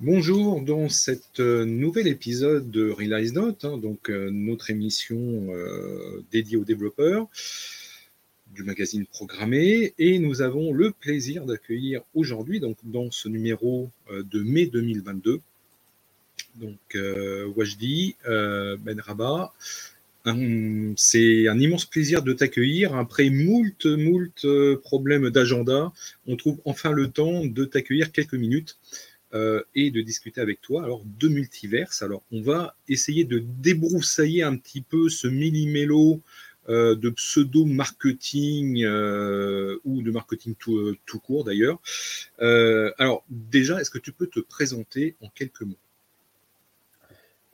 Bonjour, dans cet euh, nouvel épisode de Realize Note, hein, donc euh, notre émission euh, dédiée aux développeurs du magazine Programmé, et nous avons le plaisir d'accueillir aujourd'hui, dans ce numéro de mai 2022, donc Wajdi Ben Rabat. C'est un immense plaisir de t'accueillir. Après moult, moult problèmes d'agenda, on trouve enfin le temps de t'accueillir quelques minutes euh, et de discuter avec toi alors de multiverse. Alors on va essayer de débroussailler un petit peu ce millimélo euh, de pseudo-marketing euh, ou de marketing tout, tout court d'ailleurs. alors déjà, est-ce que tu peux te présenter en quelques mots?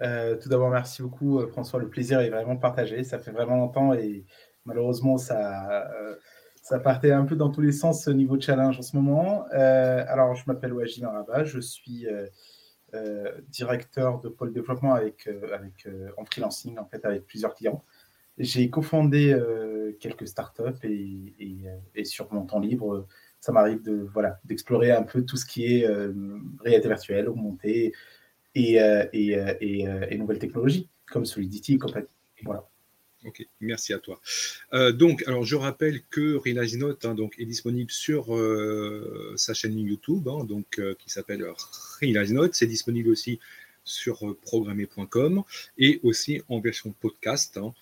Tout d'abord, merci beaucoup François. Le plaisir est vraiment partagé. Ça fait vraiment longtemps et malheureusement, ça, ça partait un peu dans tous les sens au niveau challenge en ce moment. Euh, alors, je m'appelle Wajid Maraba, je suis euh, euh, directeur de pôle développement avec, avec, en freelancing, en fait, avec plusieurs clients. J'ai cofondé quelques startups et, et, et, sur mon temps libre, ça m'arrive de voilà d'explorer un peu tout ce qui est réalité virtuelle, augmentée et, et, nouvelles technologies comme Solidity et compagnie. Voilà. Ok, merci à toi. Euh, donc, alors je rappelle que Realize Note hein, donc, est disponible sur euh, sa chaîne YouTube, hein, donc, euh, qui s'appelle Realize Note. C'est disponible aussi sur programmer.com et aussi en version podcast. Hein.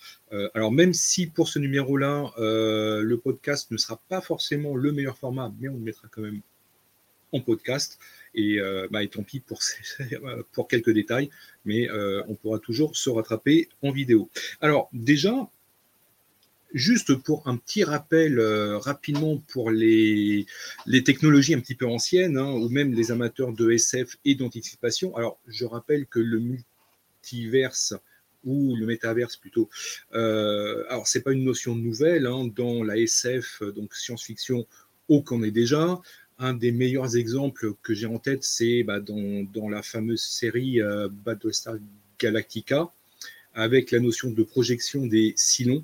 alors, même si pour ce numéro-là, le podcast ne sera pas forcément le meilleur format, mais on le mettra quand même en podcast. Et, bah, et tant pis pour, quelques détails mais euh, on pourra toujours se rattraper en vidéo. Alors déjà, juste pour un petit rappel euh, rapidement pour les, les, technologies un petit peu anciennes, hein, ou même les amateurs de SF et d'anticipation, alors je rappelle que le multiverse ou le métaverse plutôt. Euh, alors, c'est pas une notion nouvelle hein, dans la SF, donc science-fiction, on connaît déjà un des meilleurs exemples que j'ai en tête, c'est bah, dans, la fameuse série euh, Battlestar Galactica, avec la notion de projection des silons.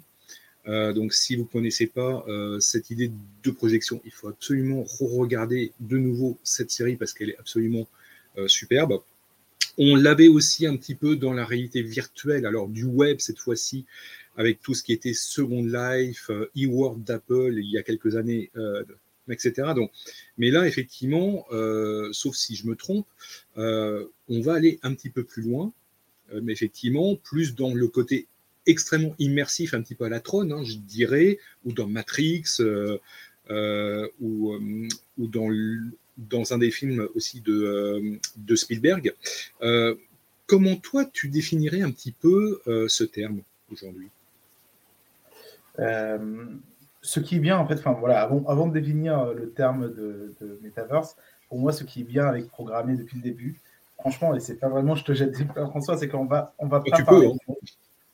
Euh, donc, si vous ne connaissez pas euh, cette idée de projection, il faut absolument re-regarder de nouveau cette série parce qu'elle est absolument superbe. On l'avait aussi un petit peu dans la réalité virtuelle, alors du web cette fois-ci, avec tout ce qui était Second Life, e-World d'Apple il y a quelques années, etc. Donc, mais là, effectivement, euh, sauf si je me trompe, euh, on va aller un petit peu plus loin, euh, mais effectivement, plus dans le côté extrêmement immersif, un petit peu à la trône, hein, je dirais, ou dans Matrix, ou, ou dans, dans, un des films aussi de, de Spielberg. comment toi, tu définirais un petit peu ce terme aujourd'hui? Ce qui est bien, en fait, enfin voilà, avant, avant de définir euh, le terme de, de, metaverse, pour moi, ce qui est bien avec programmer depuis le début, franchement, et c'est pas vraiment, je te jette des François, c'est qu'on va, on va pas parler. Hein.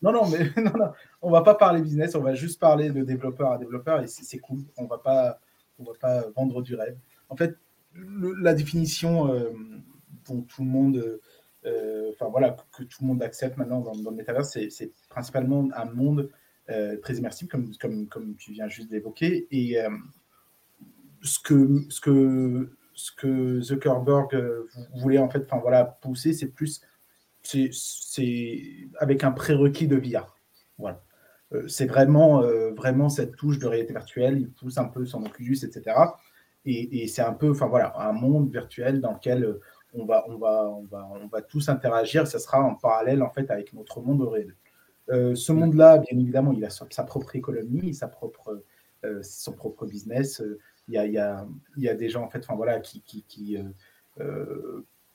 Non, non, mais non, non, on va pas parler business, on va juste parler de développeur à développeur et c'est cool. On va pas, on va pas vendre du rêve. En fait, la définition euh, dont tout le monde, euh, enfin voilà, que tout le monde accepte maintenant dans, dans le metaverse, c'est principalement un monde très immersif, comme, tu viens juste d'évoquer. Et euh, ce, que, Zuckerberg euh, voulait en fait voilà, pousser, c'est plus c'est avec un prérequis de VR. Voilà. c'est vraiment, vraiment cette touche de réalité virtuelle. Il pousse un peu son Oculus, etc. Et, et c'est un peu, voilà, un monde virtuel dans lequel on va, on va, on va, on va tous interagir. Ça sera en parallèle en fait avec notre monde réel. Euh, ce monde-là, bien évidemment, il a sa, propre économie, sa propre, euh, son propre business. Euh, il y, a, il, y a, il y, a, des gens en fait, enfin voilà, qui, qui, qui,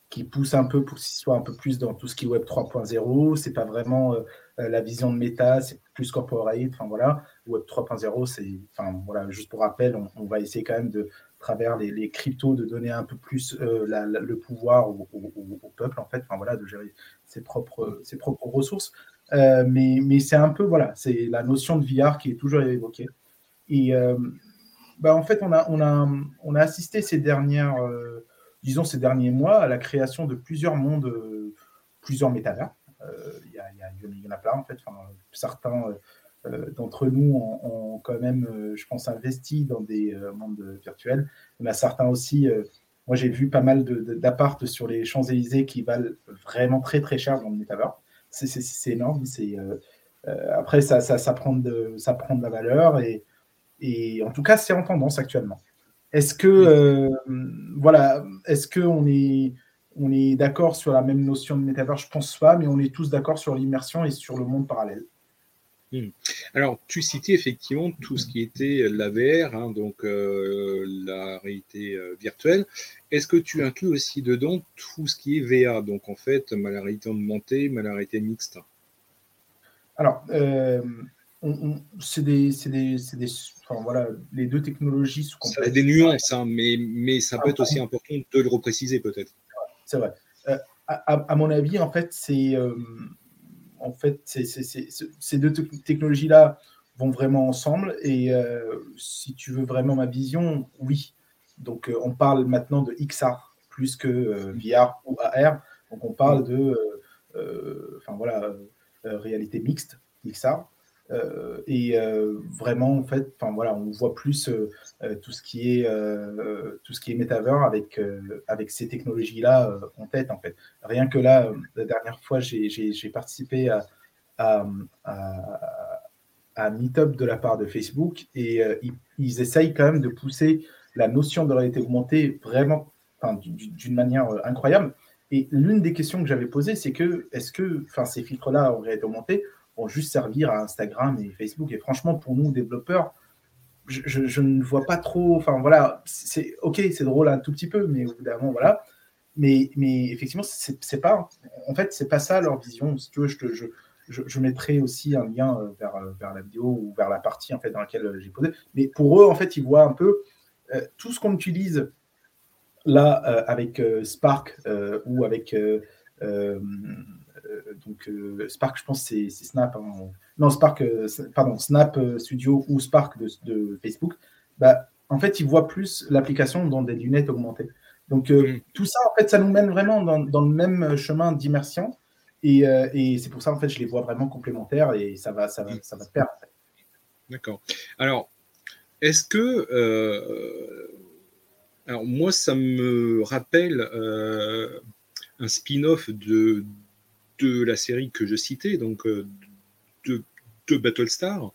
qui poussent un peu pour qu'il soit un peu plus dans tout ce qui est Web 3.0. C'est pas vraiment la vision de méta, c'est plus corporate. Enfin voilà, Web 3.0, c'est, enfin voilà, juste pour rappel, on, va essayer quand même de travers les, les, cryptos de donner un peu plus le pouvoir au, au, peuple en fait, enfin voilà, de gérer ses propres, ses propres ressources. Euh, mais, c'est un peu, voilà, c'est la notion de VR qui est toujours évoquée. Et euh, bah, en fait, on a, assisté ces dernières, euh, disons ces derniers mois à la création de plusieurs mondes, plusieurs métavers. Il y, en a plein, en fait. Certains d'entre nous ont, quand même, je pense, investi dans des mondes virtuels. Il y en a certains aussi Moi, j'ai vu pas mal d'appart sur les Champs-Élysées qui valent vraiment très très cher dans le metaverse. C'est énorme. C'est après ça, ça, ça, prend de, ça prend de la valeur et, et en tout cas, c'est en tendance actuellement. Est-ce que voilà, est-ce que on est on est d'accord sur la même notion de métavers? Je pense pas, mais on est tous d'accord sur l'immersion et sur le monde parallèle. Hmm. Alors, tu citais effectivement tout ce qui était la VR, hein, donc euh, la réalité euh, virtuelle. Est-ce que tu inclus aussi dedans tout ce qui est VA, donc en fait, la réalité augmentée, la réalité mixte Alors, euh, c'est des, des, des enfin, voilà, les deux technologies sont Ça a des nuances, hein, mais, mais ça peut être aussi important de le repréciser peut-être. C'est vrai. À, mon avis, en fait, c'est en fait, ces deux technologies-là vont vraiment ensemble. Et euh, si tu veux vraiment ma vision, oui. Donc, euh, on parle maintenant de XR plus que euh, VR ou AR. Donc, on parle de, enfin voilà, réalité mixte, XR. Euh, et euh, vraiment, en fait, enfin voilà, on voit plus euh, tout ce qui est tout ce qui est metaverse avec avec ces technologies-là en tête, en fait. Rien que là, la dernière fois, j'ai participé à, à, à, Meetup de la part de Facebook et ils, essayent quand même de pousser la notion de réalité augmentée vraiment d'une manière incroyable. Et l'une des questions que j'avais posées, c'est que est-ce que enfin, ces filtres-là en réalité augmentée vont juste servir à Instagram et Facebook. Et franchement, pour nous, développeurs, je, ne vois pas trop. Enfin, voilà, c'est ok, c'est drôle un tout petit peu, mais évidemment, voilà. Mais, mais effectivement, c'est pas. En fait, c'est pas ça leur vision. Si tu veux, je, je, je, mettrai aussi un lien euh, vers, euh, vers la vidéo ou vers la partie en fait, dans laquelle euh, j'ai posé. Mais pour eux, en fait, ils voient un peu tout ce qu'on utilise là avec Spark ou avec donc euh, Spark, je pense, c'est Snap. Hein. Non, Spark, euh, pardon, Snap Studio ou Spark de, Facebook. Bah, en fait, ils voient plus l'application dans des lunettes augmentées. Donc, mm. tout ça, en fait, ça nous mène vraiment dans, le même chemin d'immersion. Et, c'est pour ça, en fait, je les vois vraiment complémentaires et ça va, ça va, ça va se perdre. D'accord. Alors, est-ce que. alors, moi, ça me rappelle un spin-off de, de la série que je citais, donc euh, de, de Battlestar.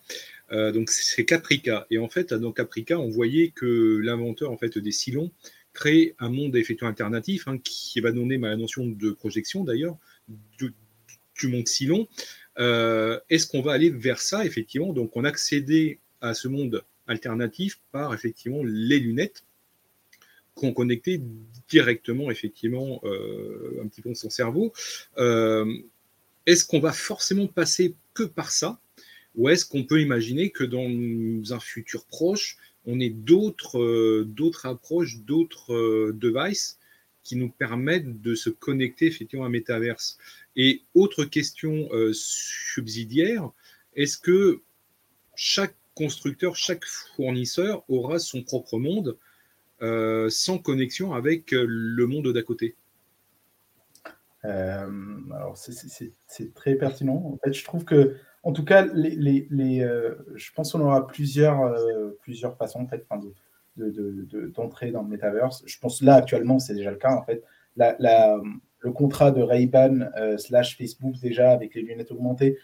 Euh, donc c'est Caprica. Et en fait, dans Caprica, on voyait que l'inventeur en fait des Silons crée un monde effectivement alternatif hein, qui va donner ma notion de projection d'ailleurs du, monde Silon. Euh, est-ce qu'on va aller vers ça effectivement? Donc on accédait à ce monde alternatif par effectivement les lunettes qu'on connectait directement, effectivement, euh, un petit peu son cerveau. Euh, est-ce qu'on va forcément passer que par ça? Ou est-ce qu'on peut imaginer que dans un futur proche, on ait d'autres euh, d'autres approches, d'autres devices qui nous permettent de se connecter effectivement à Metaverse Et autre question subsidiaire, est-ce que chaque constructeur, chaque fournisseur aura son propre monde? Euh, sans connexion avec euh, le monde d'à côté euh, Alors, c'est très pertinent. En fait, je trouve que, en tout cas, les, je pense qu'on aura plusieurs, plusieurs façons en fait, d'entrer de, dans le metaverse. Je pense là, actuellement, c'est déjà le cas. En fait, la, le contrat de Ray-Ban slash Facebook, déjà, avec les lunettes augmentées,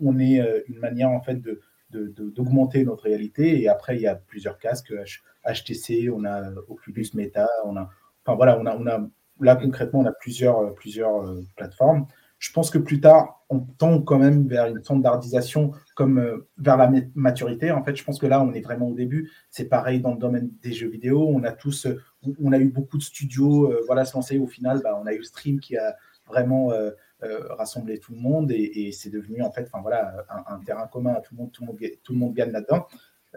on est une manière, en fait, de d'augmenter notre réalité. Et après, il y a plusieurs casques, HTC, on a Oculus Meta, on a, enfin voilà, on a, on a là concrètement, on a plusieurs, plusieurs euh, plateformes. Je pense que plus tard, on tend quand même vers une standardisation comme euh, vers la maturité. En fait, je pense que là, on est vraiment au début. C'est pareil dans le domaine des jeux vidéo. On a tous, on a eu beaucoup de studios, euh, voilà, se lancer. Au final, bah, on a eu Stream qui a vraiment euh, rassembler tout le monde et, c'est devenu en fait, enfin voilà, un, terrain commun à tout le monde, tout le monde, tout le monde gagne là-dedans.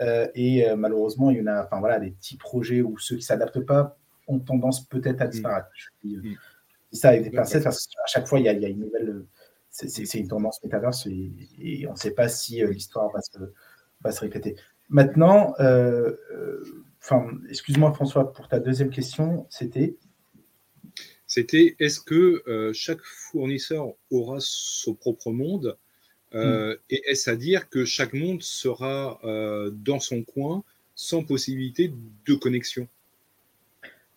Euh, et euh, malheureusement, il y en a, enfin voilà, des petits projets où ceux qui s'adaptent pas ont tendance peut-être à mmh. disparaître. Mmh. ça avec des pincettes, à chaque fois, il y a, il y a une nouvelle. C'est une tendance métaverse et, on ne sait pas si l'histoire va se, va se répéter. Maintenant, enfin, excuse-moi François pour ta deuxième question, c'était c'était est-ce que euh, chaque fournisseur aura son propre monde euh, hmm. Et est-ce à dire que chaque monde sera euh, dans son coin sans possibilité de connexion?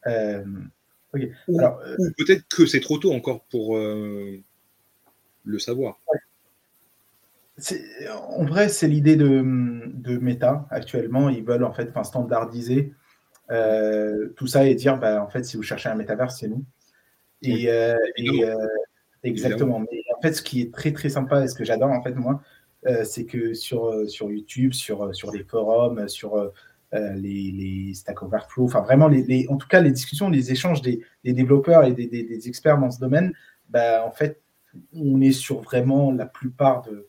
Ou, peut-être que c'est trop tôt encore pour le savoir. En vrai, c'est l'idée de, de, Meta actuellement. Ils veulent en fait standardiser tout ça et dire bah, en fait, si vous cherchez un métaverse, c'est nous. Et, exactement. Mais en fait, ce qui est très très sympa et ce que j'adore en fait moi, euh, c'est que sur, euh, sur YouTube, sur, euh, sur les forums, sur les, Stack Overflow, enfin vraiment, les, en tout cas, les discussions, les échanges des, développeurs et des, experts dans ce domaine, bah, en fait, on est sur vraiment la plupart de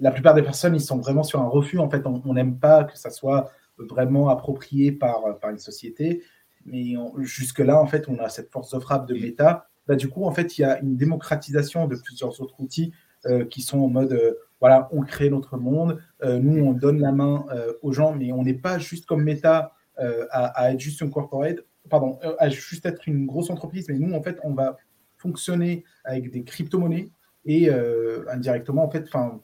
la plupart des personnes, ils sont vraiment sur un refus. En fait, on n'aime pas que ça soit vraiment approprié par, par une société. Mais jusque-là, en fait, on a cette force de frappe de méta. Bah, du coup, en fait, il y a une démocratisation de plusieurs autres outils qui sont en mode voilà, on crée notre monde, euh, nous, on donne la main euh, aux gens, mais on n'est pas juste comme Meta euh, à, être juste un corporate, pardon, à juste être une grosse entreprise, mais nous, en fait, on va fonctionner avec des crypto-monnaies et indirectement, en fait, enfin,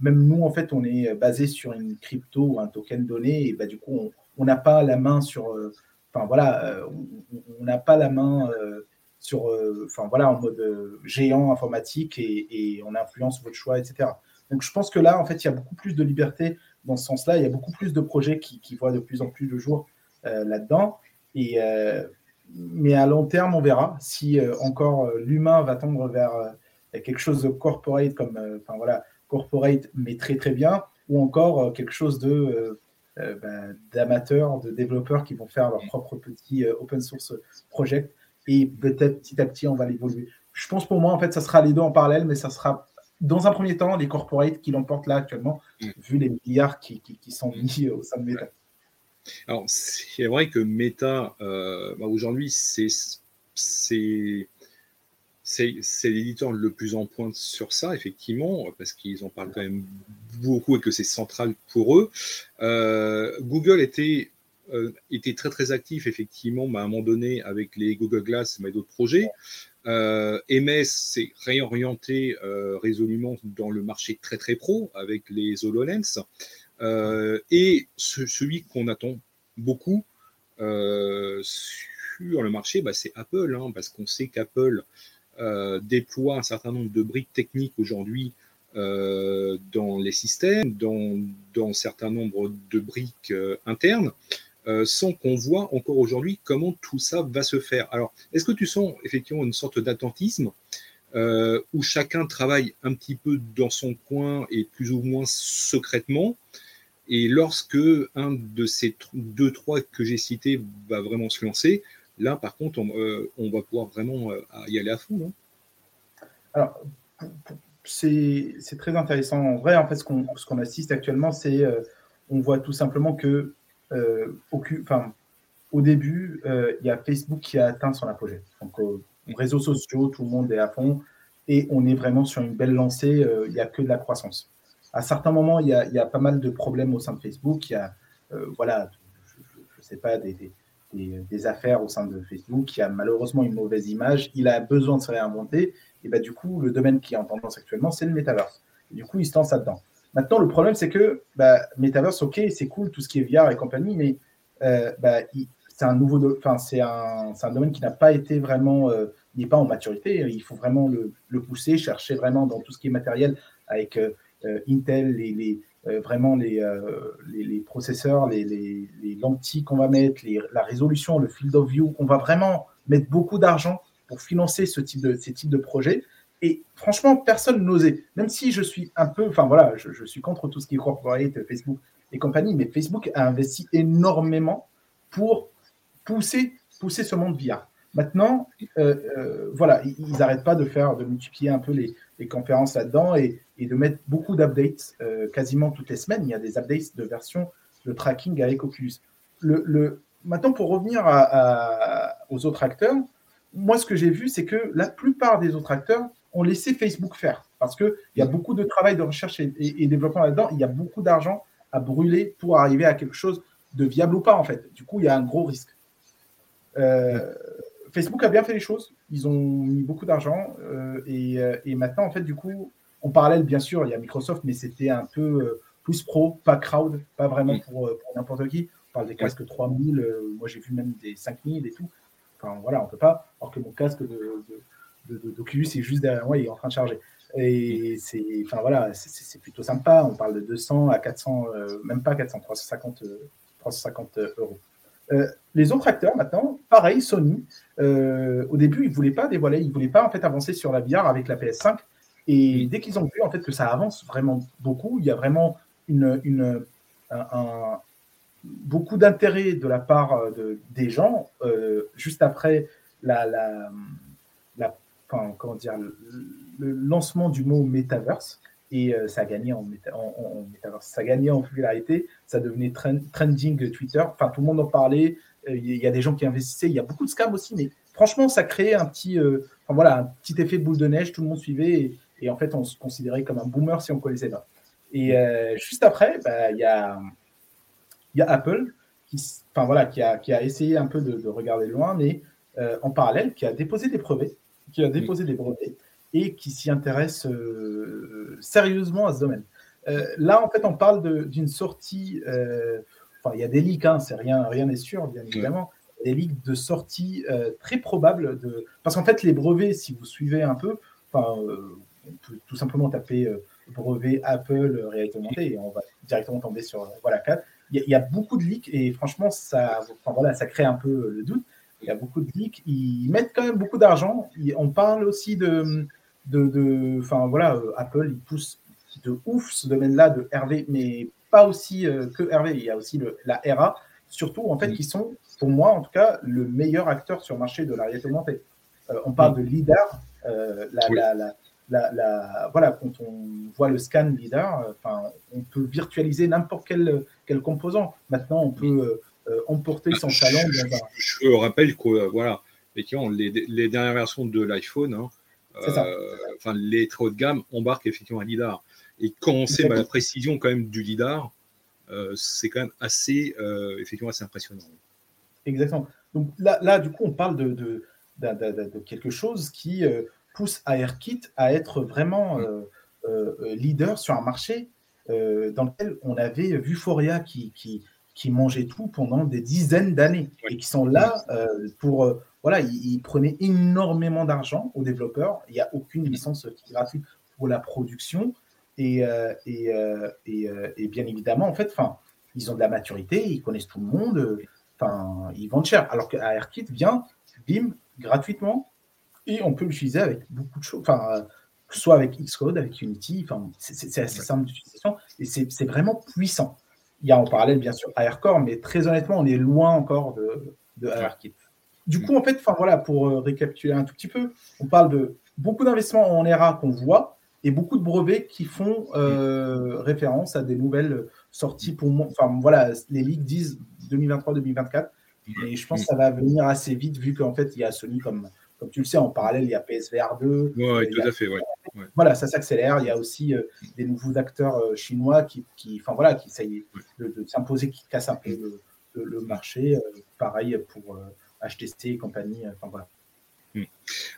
même nous, en fait, on est basé sur une crypto ou un token donné, et bah, du coup, on n'a pas la main sur, enfin voilà, on n'a pas la main sur, euh, enfin voilà, en mode euh, géant informatique et, on influence votre choix, etc. Donc je pense que là, en fait, il y a beaucoup plus de liberté dans ce sens-là. Il y a beaucoup plus de projets qui, voient de plus en plus le jour euh, là-dedans. Et mais à long terme, on verra si encore l'humain va tendre vers quelque chose de corporate comme, enfin voilà, corporate mais très très bien, ou encore quelque chose de bah, d'amateurs, de développeurs qui vont faire leur propre petit open source project et peut-être petit à petit, on va l'évoluer. Je pense pour moi, en fait, ça sera les deux en parallèle, mais ça sera dans un premier temps les corporates qui l'emportent là actuellement, mm. vu les milliards qui, qui, sont mis au sein de Meta. Alors, c'est vrai que Meta, euh, bah, aujourd'hui, c'est c'est l'éditeur le plus en pointe sur ça, effectivement, parce qu'ils en parlent quand même beaucoup et que c'est central pour eux. Euh, Google était euh, était très très actif effectivement à un moment donné avec les Google Glass et d'autres projets. Euh, MS s'est réorienté euh, résolument dans le marché très très pro avec les HoloLens. Et celui qu'on attend beaucoup sur le marché, bah, c'est Apple, hein, parce qu'on sait qu'Apple déploie un certain nombre de briques techniques aujourd'hui dans les systèmes, dans, dans un certain nombre de briques internes. Euh, sans qu'on voit encore aujourd'hui comment tout ça va se faire. Alors, est-ce que tu sens effectivement une sorte d'attentisme euh, où chacun travaille un petit peu dans son coin et plus ou moins secrètement et lorsque un de ces deux, trois que j'ai cités va vraiment se lancer, là, par contre, on, euh, va pouvoir vraiment y aller à fond. Alors, c'est très intéressant. En vrai, en fait, ce qu'on assiste actuellement, c'est on voit tout simplement que euh, au début, euh, il y a Facebook qui a atteint son apogée. Donc, euh, réseaux sociaux, tout le monde est à fond et on est vraiment sur une belle lancée. Il n'y a que de la croissance. À certains moments, il y, a, pas mal de problèmes au sein de Facebook. Il y a, voilà, je ne sais pas, des, affaires au sein de Facebook qui a malheureusement une mauvaise image. Il a besoin de se réinventer. Et bah, du coup, le domaine qui est en tendance actuellement, c'est le metaverse. du coup, il se lance là-dedans. Maintenant, le problème, c'est que bah, Metaverse, ok, c'est cool, tout ce qui est VR et compagnie, mais euh, bah, c'est un nouveau, enfin, un, domaine qui n'a pas été vraiment, euh, n'est pas en maturité. Il faut vraiment le, le, pousser, chercher vraiment dans tout ce qui est matériel avec euh, Intel, les, les vraiment les, les, les, processeurs, les, lentilles qu'on va mettre, la résolution, le field of view. On va vraiment mettre beaucoup d'argent pour financer ce type de, ces types de projets. Et franchement, personne n'osait. Même si je suis un peu, enfin voilà, je, suis contre tout ce qui est corporate, Facebook et compagnie, mais Facebook a investi énormément pour pousser, pousser ce monde VR. Maintenant, euh, euh, voilà, ils n'arrêtent pas de faire, de multiplier un peu les, conférences là-dedans et, de mettre beaucoup d'updates euh, quasiment toutes les semaines. Il y a des updates de version de tracking avec Oculus. Le, maintenant, pour revenir aux autres acteurs, moi, ce que j'ai vu, c'est que la plupart des autres acteurs ont laissé Facebook faire. Parce qu'il y a beaucoup de travail de recherche et, développement là-dedans. Il y a beaucoup d'argent à brûler pour arriver à quelque chose de viable ou pas, en fait. Du coup, il y a un gros risque. Euh, Facebook a bien fait les choses. Ils ont mis beaucoup d'argent. Euh, euh, et, maintenant, en fait, du coup, en parallèle, bien sûr, il y a Microsoft, mais c'était un peu plus pro, pas crowd, pas vraiment pour, n'importe qui. parle des casques 3000, moi j'ai vu même des 5000 et tout. Enfin voilà, on peut pas. Alors que mon casque de, d'Oculus est juste derrière moi, il est en train de charger. Et c'est, enfin voilà, c'est plutôt sympa. On parle de 200 à 400, même pas 400, 350, 350 euros. Euh, les autres acteurs, maintenant, pareil, Sony, euh, au début, ils ne voulaient pas dévoiler, ils ne voulaient pas en fait avancer sur la VR avec la PS5. Et dès qu'ils ont vu en fait que ça avance vraiment beaucoup, il y a vraiment une, une un, beaucoup d'intérêt de la part euh, de, des gens. juste après la, la, la comment dire, le, lancement du mot metaverse, et ça a gagné en, en, ça a gagné en popularité, ça devenait trending Twitter, enfin tout le monde en parlait, il y a des gens qui investissaient, il y a beaucoup de scams aussi, mais franchement ça créait un petit, enfin, voilà, un petit effet boule de neige, tout le monde suivait, et, en fait on se considérait comme un boomer si on connaissait pas. Et juste après, bah, il y, a, y a Apple qui, enfin, voilà, qui, a, qui a essayé un peu de, de regarder loin, mais en parallèle, qui a déposé des brevets, qui a déposé des brevets et qui s'y intéresse euh, sérieusement à ce domaine. Euh, là, en fait, on parle d'une sortie. Euh, enfin, il y a des leaks, hein, c'est rien, rien n'est sûr, bien évidemment. Des leaks de sortie très probables. De... Parce qu'en fait, les brevets, si vous suivez un peu, enfin, on peut tout simplement taper brevet Apple réalité augmentée et on va directement tomber sur voilà 4. Il y, a beaucoup de leaks et franchement, ça, enfin, voilà, ça crée un peu le doute. Il y a beaucoup de leaks. Ils mettent quand même beaucoup d'argent. On parle aussi de, de, enfin voilà, euh, Apple, il pousse de ouf ce domaine-là de RV, mais pas aussi euh, que RV. Il y a aussi le, la RA, surtout en fait, qui sont, pour moi en tout cas, le meilleur acteur sur le marché de la réalité augmentée. Euh, on parle de LIDAR, la, la, la, voilà, quand on voit le scan LIDAR, on peut virtualiser n'importe quel, quel composant. Maintenant, on peut emporter son salon. Je, je, rappelle que voilà, effectivement, les, les dernières versions de l'iPhone, hein, euh, enfin, les très haut de gamme embarquent effectivement un lidar. Et quand on sait bah, la précision quand même du lidar, euh, c'est quand même assez, euh, effectivement, assez impressionnant. Exactement. Donc là, là, du coup, on parle de, de, de, quelque chose qui pousse AirKit à être vraiment leader sur un marché dans lequel on avait vu Foria qui, qui, qui mangeait tout pendant des dizaines d'années et qui sont là pour voilà, ils, prenaient énormément d'argent aux développeurs. Il n'y a aucune licence qui est gratuite pour la production. Et, euh, euh, euh, et, bien évidemment, en fait, ils ont de la maturité, ils connaissent tout le monde, enfin, ils vendent cher. Alors qu'ARKit vient, bim, gratuitement, et on peut l'utiliser avec beaucoup de choses, enfin, soit avec Xcode, avec Unity, enfin, c'est assez simple d'utilisation, et c'est vraiment puissant. Il y a en parallèle, bien sûr, AirCore, mais très honnêtement, on est loin encore de, de ARKit. Du coup, en fait, enfin voilà, pour euh, récapituler un tout petit peu, on parle de beaucoup d'investissements en ERA qu'on voit et beaucoup de brevets qui font euh, référence à des nouvelles sorties pour moi. Enfin voilà, les ligues disent 2023-2024, et je pense que ça va venir assez vite vu qu'en fait il y a Sony comme comme tu le sais en parallèle il y a PSVR 2. Oui, tout à fait. Ouais. Voilà, ça s'accélère. Il y a aussi euh, des nouveaux acteurs chinois qui, enfin voilà, qui essayent de, s'imposer, qui cassent un peu le, le marché. pareil pour HTC et compagnie. Euh, enfin, voilà. Hmm.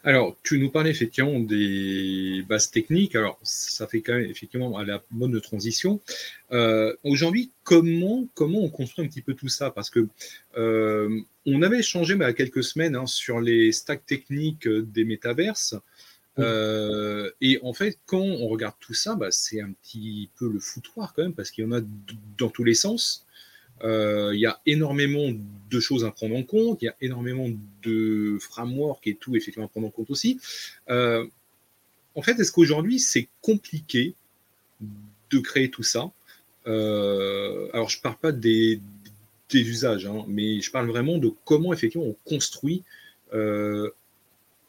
Alors, tu nous parlais effectivement des bases techniques. Alors, ça fait quand même effectivement à la mode de transition. Euh, aujourd'hui, comment, comment on construit un petit peu tout ça? Parce que euh, on avait échangé il y a quelques semaines hein, sur les stacks techniques des métaverses. et en fait, quand on regarde tout ça, bah, c'est un petit peu le foutoir quand même, parce qu'il y en a dans tous les sens. Euh, il y a énormément de choses à prendre en compte, il y a énormément de framework et tout, effectivement, à prendre en compte aussi. Euh, en fait, est-ce qu'aujourd'hui, c'est compliqué de créer tout ça? Euh, Alors, je ne parle pas des, usages, hein, mais je parle vraiment de comment, effectivement, on construit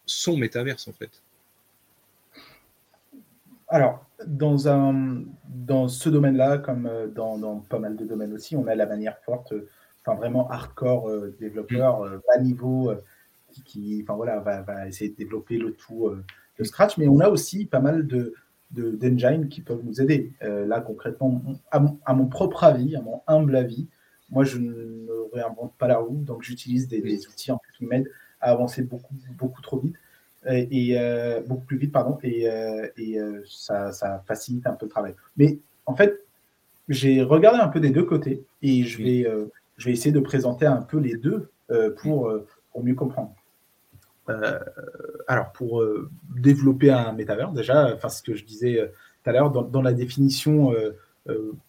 son métaverse, en fait. Alors, dans, un, dans ce domaine-là, comme euh, dans, pas mal de domaines aussi, on a la manière forte, enfin vraiment hardcore euh, développeur, euh, bas niveau, qui, enfin voilà, va, essayer de développer le tout de scratch. Mais on a aussi pas mal de d'engines qui peuvent nous aider. là, concrètement, à mon, propre avis, à mon humble avis, moi, je ne réinvente pas la roue, donc j'utilise des, des, outils qui m'aident à avancer beaucoup, beaucoup trop vite et, euh, beaucoup plus vite, pardon, et, euh, et euh, ça, ça, facilite un peu le travail. Mais en fait, j'ai regardé un peu des deux côtés et je vais, je vais essayer de présenter un peu les deux pour, pour mieux comprendre. alors, pour développer un métavers, déjà, enfin, ce que je disais tout à l'heure, dans, la définition,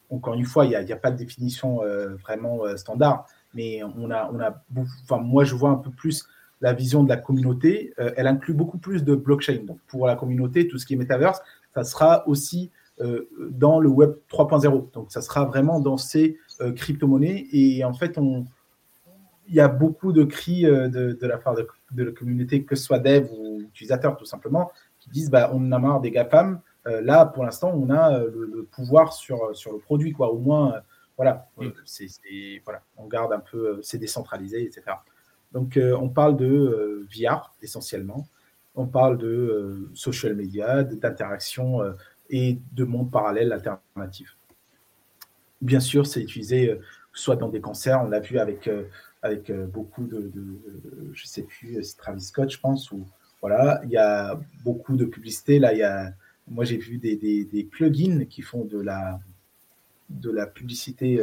encore une fois, il n'y a, a, pas de définition vraiment standard, mais on a, on a enfin, moi, je vois un peu plus la vision de la communauté, euh, elle inclut beaucoup plus de blockchain. Donc pour la communauté, tout ce qui est metaverse, ça sera aussi euh, dans le web 3.0. Donc ça sera vraiment dans ces euh, crypto-monnaies. Et en fait, on, il y a beaucoup de cris de, la part de, la communauté, que ce soit dev ou utilisateur tout simplement, qui disent bah, on en a marre des GAFAM. là, pour l'instant, on a le, pouvoir sur, sur le produit. Quoi. Au moins, voilà, c'est, voilà, on garde un peu, c'est décentralisé, etc. Donc, euh, on parle de euh, VR essentiellement. On parle de euh, social media, d'interaction et de mondes parallèles alternatifs. Bien sûr, c'est utilisé soit dans des concerts, on l'a vu avec, avec beaucoup de, je ne sais plus, c'est Travis Scott, je pense, ou voilà, il y a beaucoup de publicité. Là, il y a, moi, j'ai vu des, des, plugins qui font de la, de la publicité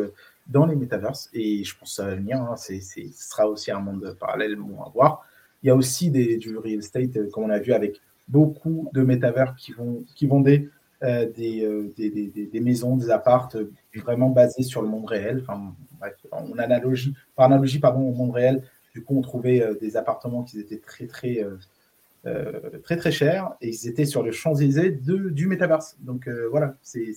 dans les métaverses. Et je pense que ça va venir. Hein, ce sera aussi un monde parallèle à voir. Il y a aussi des, du real estate, euh, comme on a vu avec beaucoup de métavers qui vont, qui vendaient euh, euh, des, des, des, des, maisons, des appartes vraiment basés sur le monde réel. Enfin, on analogie, par analogie pardon, au monde réel, du coup, on trouvait des appartements qui étaient très, très, très, très chers et ils étaient sur le Champs-Élysées du métaverse. Donc voilà, c'est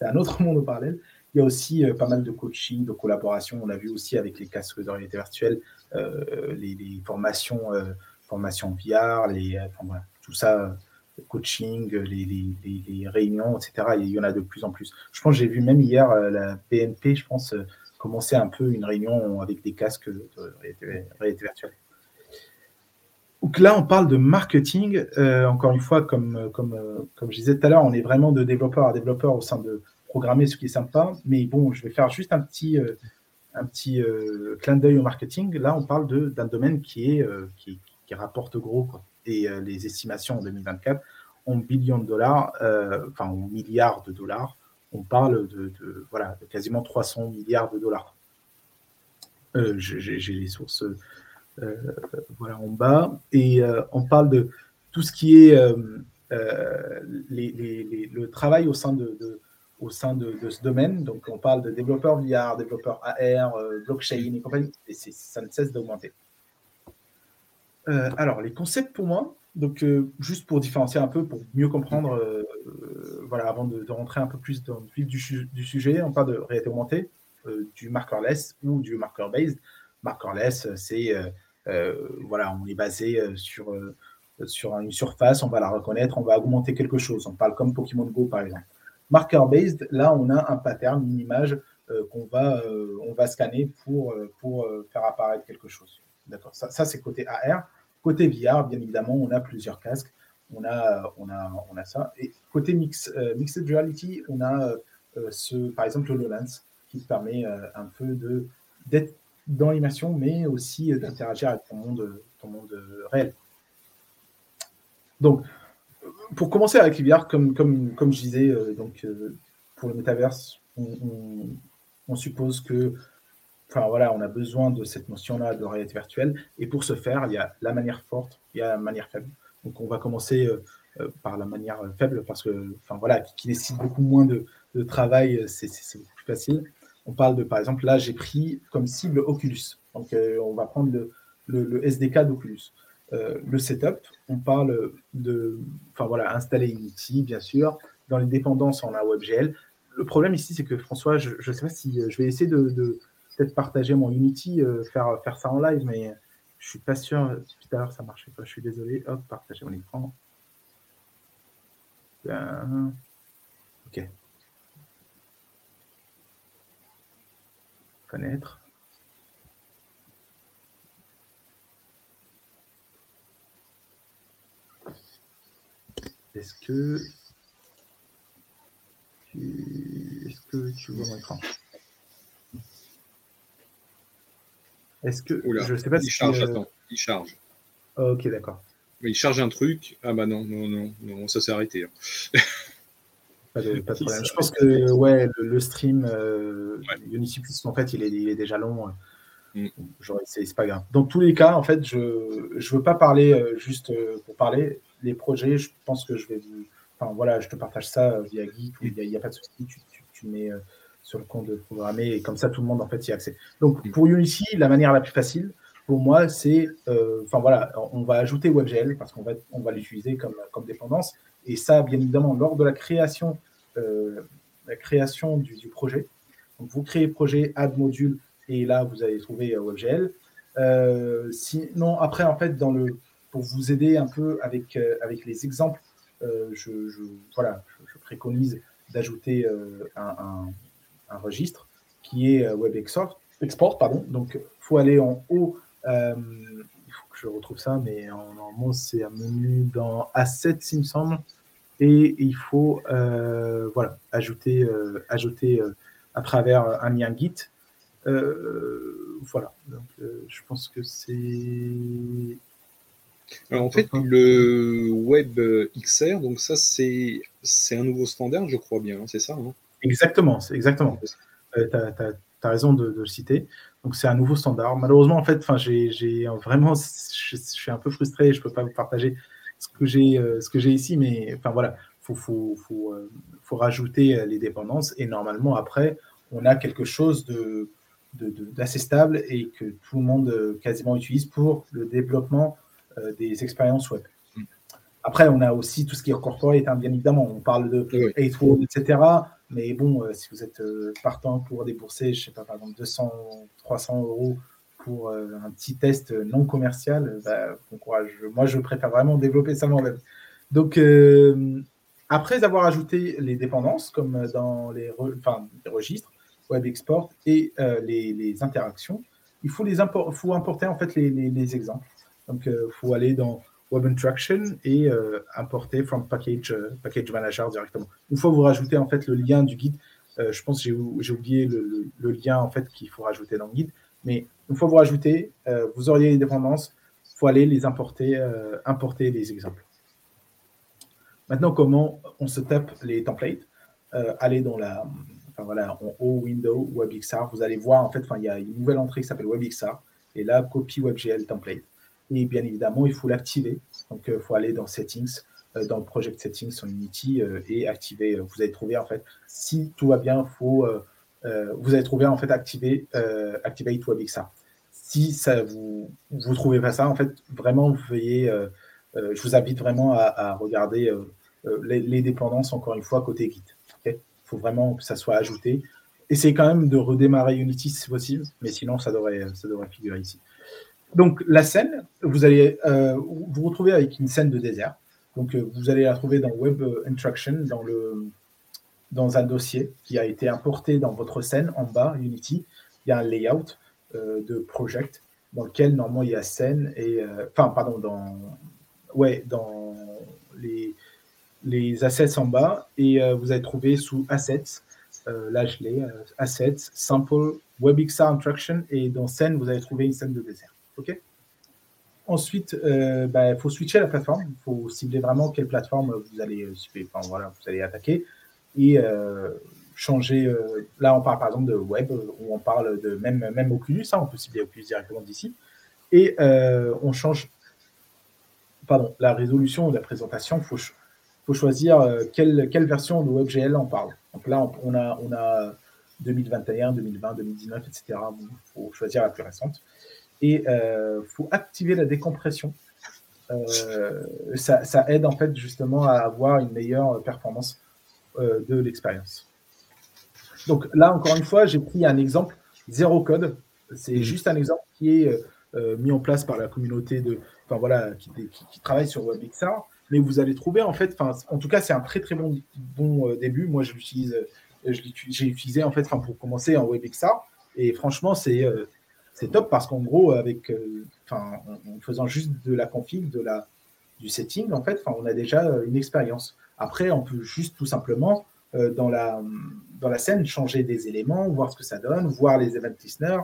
un autre monde parallèle. Il y a aussi euh, pas mal de coaching, de collaboration. On l'a vu aussi avec les casques de réalité virtuelle, euh, les, formations, euh, formations VR, les, tout ça, coaching, les, réunions, etc. Il y en a de plus en plus. Je pense j'ai vu même hier la BNP, je pense, commencer un peu une réunion avec des casques de réalité, virtuelle. Donc là, on parle de marketing. encore une fois, comme, comme, comme je disais tout à l'heure, on est vraiment de développeur à développeur au sein de, programmer, ce qui est sympa. Mais bon, je vais faire juste un petit, euh, un petit euh, clin d'œil au marketing. Là, on parle d'un domaine qui, est, euh, qui, rapporte gros. Et les estimations en 2024, en billions de dollars, enfin en milliards de dollars, on parle de, voilà, de quasiment 300 milliards de dollars. J'ai les sources voilà, en bas. Et on parle de tout ce qui est les, le travail au sein de au sein de, ce domaine. Donc, on parle de développeurs VR, développeurs AR, euh, blockchain et compagnie, et ça ne cesse d'augmenter. Euh, alors, les concepts pour moi, donc euh, juste pour différencier un peu, pour mieux comprendre, voilà, avant de, rentrer un peu plus dans le vif du, sujet, on parle de réalité augmentée, du markerless ou du marker-based. Markerless, c'est, voilà, on est basé sur, sur une surface, on va la reconnaître, on va augmenter quelque chose. On parle comme Pokémon Go, par exemple. Marker-based, là, on a un pattern, une image euh, qu'on va, euh, va scanner pour, euh, faire apparaître quelque chose. D'accord Ça, c'est côté AR. Côté VR, bien évidemment, on a plusieurs casques. On a, on a, on a ça. Et côté mix, Mixed Reality, on a ce, par exemple le HoloLens qui permet un peu d'être dans l'immersion, mais aussi d'interagir avec ton monde, ton monde réel. Donc, pour commencer avec VR, comme, comme, comme je disais, euh, donc, euh, pour le métaverse, on, suppose que enfin, voilà, on a besoin de cette notion-là de réalité virtuelle. Et pour ce faire, il y a la manière forte, il y a la manière faible. Donc on va commencer euh, par la manière faible parce que, enfin voilà, qui, nécessite beaucoup moins de, travail, c'est beaucoup plus facile. On parle de, par exemple, là, j'ai pris comme cible Oculus. Donc on va prendre le, le SDK d'Oculus. Euh, le setup, on parle de, enfin voilà, installer Unity, bien sûr. Dans les dépendances, on a WebGL. Le problème ici, c'est que François, je ne sais pas si je vais essayer de, peut-être partager mon Unity, euh, faire, faire ça en live, mais je suis pas sûr. Tout à l'heure, ça marchait pas. Je suis désolé. Hop, partager mon écran. Ok. Connaître. Est-ce que tu... Est-ce que tu vois mon écran? Est-ce que je sais pas il charge, euh, attends, il charge. ok, d'accord. Il charge un truc. Ah bah non, non, non, non, ça s'est arrêté. Hein. Pas de, problème. Je pense que ouais, le, stream euh, Unity Plus, en fait, il est, il est déjà long. Mm. C'est pas grave. Dans tous les cas, en fait, je ne veux pas parler euh, juste euh, pour parler. Les projets, je pense que je vais vous. Enfin, voilà, je te partage ça via Geek, il n'y a, a, pas de souci, tu, tu, mets sur le compte de programmer et comme ça, tout le monde, en fait, y a accès. Donc, mm. pour Unity, la manière la plus facile, pour moi, c'est. Enfin, voilà, on va ajouter WebGL parce qu'on va, on va l'utiliser comme, comme dépendance. Et ça, bien évidemment, lors de la création, la création du, du projet. Donc, vous créez projet, add module et là, vous allez trouver euh, WebGL. Euh, sinon, après, en fait, dans le, pour vous aider un peu avec, euh, avec les exemples, je, voilà, je, préconise d'ajouter un, un, registre qui est Web Export. export pardon. Donc, il faut aller en haut. il faut que je retrouve ça, mais en normalement, c'est un menu dans Assets, il me semble. Et il faut voilà, ajouter, ajouter à travers un lien Git euh, voilà, donc euh, je pense que c'est. En fait, le Web XR, donc ça, c'est un nouveau standard, je crois bien, hein, c'est ça hein? Exactement, c'est exactement. Euh, tu as, raison de, le citer. Donc, c'est un nouveau standard. Malheureusement, en fait, j'ai vraiment, je, suis un peu frustré, je ne peux pas vous partager ce que j'ai ici, mais enfin voilà, il faut, faut, faut, faut, rajouter les dépendances et normalement, après, on a quelque chose de, d'assez stable et que tout le monde euh, quasiment utilise pour le développement euh, des expériences web. Après, on a aussi tout ce qui est corporate, hein, bien évidemment. On parle de oui. etc. Mais bon, euh, si vous êtes partant pour débourser, je sais pas, par exemple, 200, 300 euros pour un petit test non commercial, bah, bon courage. Moi, je préfère vraiment développer ça moi-même. Donc, après avoir ajouté les dépendances, comme dans les, enfin, les registres, Web Export et euh, les, interactions, il faut, les faut importer en fait les, exemples. Donc, il euh, faut aller dans Web Interaction et euh, importer from package, package Manager directement. Une fois que vous rajoutez en fait le lien du guide, je pense que j'ai oublié le, lien en fait qu'il faut rajouter dans le guide, mais une fois que vous rajoutez, vous auriez les dépendances, il faut aller les importer, importer les exemples. Maintenant, comment on se tape les templates? Aller dans la, voilà, en haut Window WebXR, vous allez voir en fait, il y a une nouvelle entrée qui s'appelle WebXR et là copie WebGL template. Et bien évidemment, il faut l'activer. Donc, il euh, faut aller dans Settings, euh, dans Project Settings sur Unity euh, et activer. vous allez trouver en fait, si tout va bien, faut, vous allez trouver en fait activer Activate WebXR. Si ça vous vous trouvez pas ça, en fait, vraiment, veuillez, je vous invite vraiment à, regarder les, dépendances encore une fois côté Git faut vraiment que ça soit ajouté. Essayez quand même de redémarrer Unity si possible, mais sinon ça devrait, ça devrait figurer ici. Donc la scène, vous allez euh, vous retrouver avec une scène de désert. Donc euh, vous allez la trouver dans Web Interaction, dans, le, dans un dossier qui a été importé dans votre scène en bas, Unity. Il y a un layout euh, de project dans lequel normalement il y a scène et enfin pardon dans ouais dans les assets en bas et vous allez trouver sous assets, là je l'ai, assets, sample, WebXR interaction et dans scène, vous allez trouver une scène de désert. Ensuite, il bah, faut switcher la plateforme. Il faut cibler vraiment quelle plateforme vous allez, attaquer et changer. là, on parle par exemple de web, ou on parle de même, même Oculus. Hein, on peut cibler Oculus directement d'ici. Et on change la résolution de la présentation. Il faut choisir euh, quelle, quelle, version de WebGL on parle. Donc là, on a, on a 2021, 2020, 2019, etc. Il faut choisir la plus récente. Et il euh, faut activer la décompression. Euh, ça, ça, aide en fait justement à avoir une meilleure performance de l'expérience. Donc là, encore une fois, j'ai pris un exemple zéro code. C'est mmh. juste un exemple qui est mis en place par la communauté de, enfin voilà, qui, qui, qui travaille sur WebXR mais vous allez trouver en fait, en tout cas, c'est un très très bon, bon euh, début. Moi, je l'utilise, euh, j'ai utilisé en fait, pour commencer en WebXR, et franchement, c'est euh, c'est top parce qu'en gros, avec, enfin, en, faisant juste de la config, de la, du setting, en fait, on a déjà une expérience. Après, on peut juste tout simplement dans la dans la scène changer des éléments, voir ce que ça donne, voir les event listeners,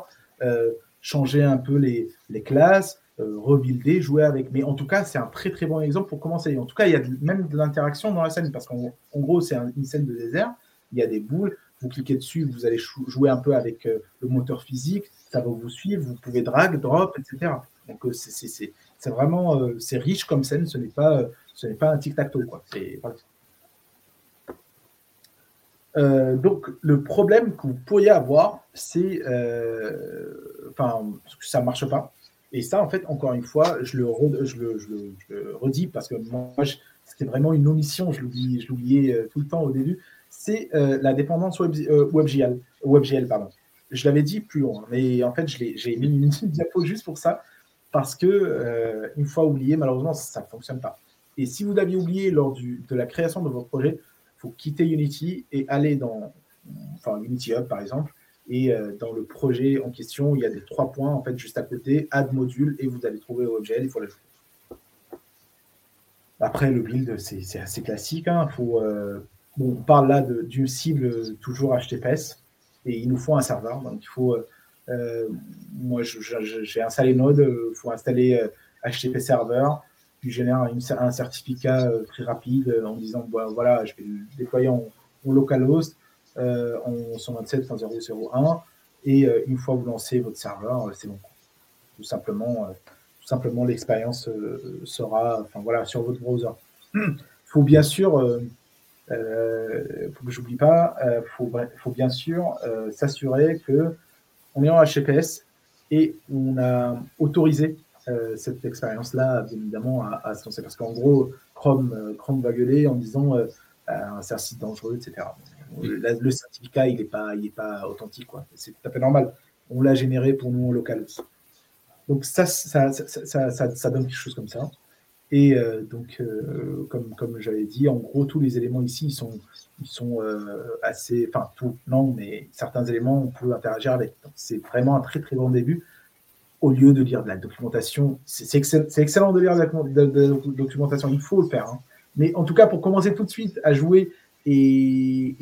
changer un peu les, les classes, rebuilder, jouer avec. Mais en tout cas, c'est un très très bon exemple pour commencer. En tout cas, il y a même de l'interaction dans la scène parce qu'en gros, c'est une scène de désert. Il y a des boules. Vous cliquez dessus, vous allez jouer un peu avec le moteur physique. Ça va vous suivre. Vous pouvez drag, drop, etc. Donc c'est vraiment c'est riche comme scène. Ce n'est pas ce n'est pas un tic-tac-toe quoi. donc, le problème que vous pourriez avoir, c'est. enfin, ça ne marche pas. Et ça, en fait, encore une fois, je le, je le, redis parce que moi, c'était vraiment une omission, je l'oubliais euh, tout le temps au début, c'est euh, la dépendance web, euh, WebGL, WebGL. Pardon. Je l'avais dit plus haut, hein, mais en fait, j'ai mis une diapo juste pour ça parce que une fois oublié, malheureusement, ça ne fonctionne pas. Et si vous l'aviez oublié lors de la création de votre projet, il faut quitter Unity et aller dans enfin, Unity Hub, par exemple, et euh, dans le projet en question, il y a des trois points en fait juste à côté, add module, et vous allez trouver WebGL, il faut l'ajouter. Après, le build, c'est assez classique. Hein. Faut, euh, on parle là d'une cible toujours HTTPS, et il nous faut un serveur. Donc, il faut. Euh, moi, j'ai installé Node, il faut installer HTTP Server, puis génère un certificat très rapide en disant voilà, je vais le déployer en, localhost euh, en 127.0.0.1 et euh, une fois vous lancez votre serveur, euh, c'est bon. Tout simplement, tout simplement l'expérience sera enfin, voilà, sur votre browser. Il faut bien sûr, euh, faut que j'oublie pas, il faut, faut, bien sûr s'assurer que on est en HTTPS et on a autorisé cette expérience-là, bien évidemment, à, se lancer. Parce qu'en gros, Chrome, Chrome va gueuler en disant c'est un site dangereux, etc le certificat, il n'est pas, il est pas authentique. C'est tout à fait normal. On l'a généré pour nous en local. Donc ça ça, ça, ça, donne quelque chose comme ça. Et euh, donc, euh, comme, j'avais dit, en gros, tous les éléments ici, ils sont, euh, assez... Enfin, tout, non, mais certains éléments, on peut interagir avec. C'est vraiment un très, très bon début. Au lieu de lire de la documentation, c'est excellent, de lire de la, documentation, il faut le faire. Hein. Mais en tout cas, pour commencer tout de suite à jouer et,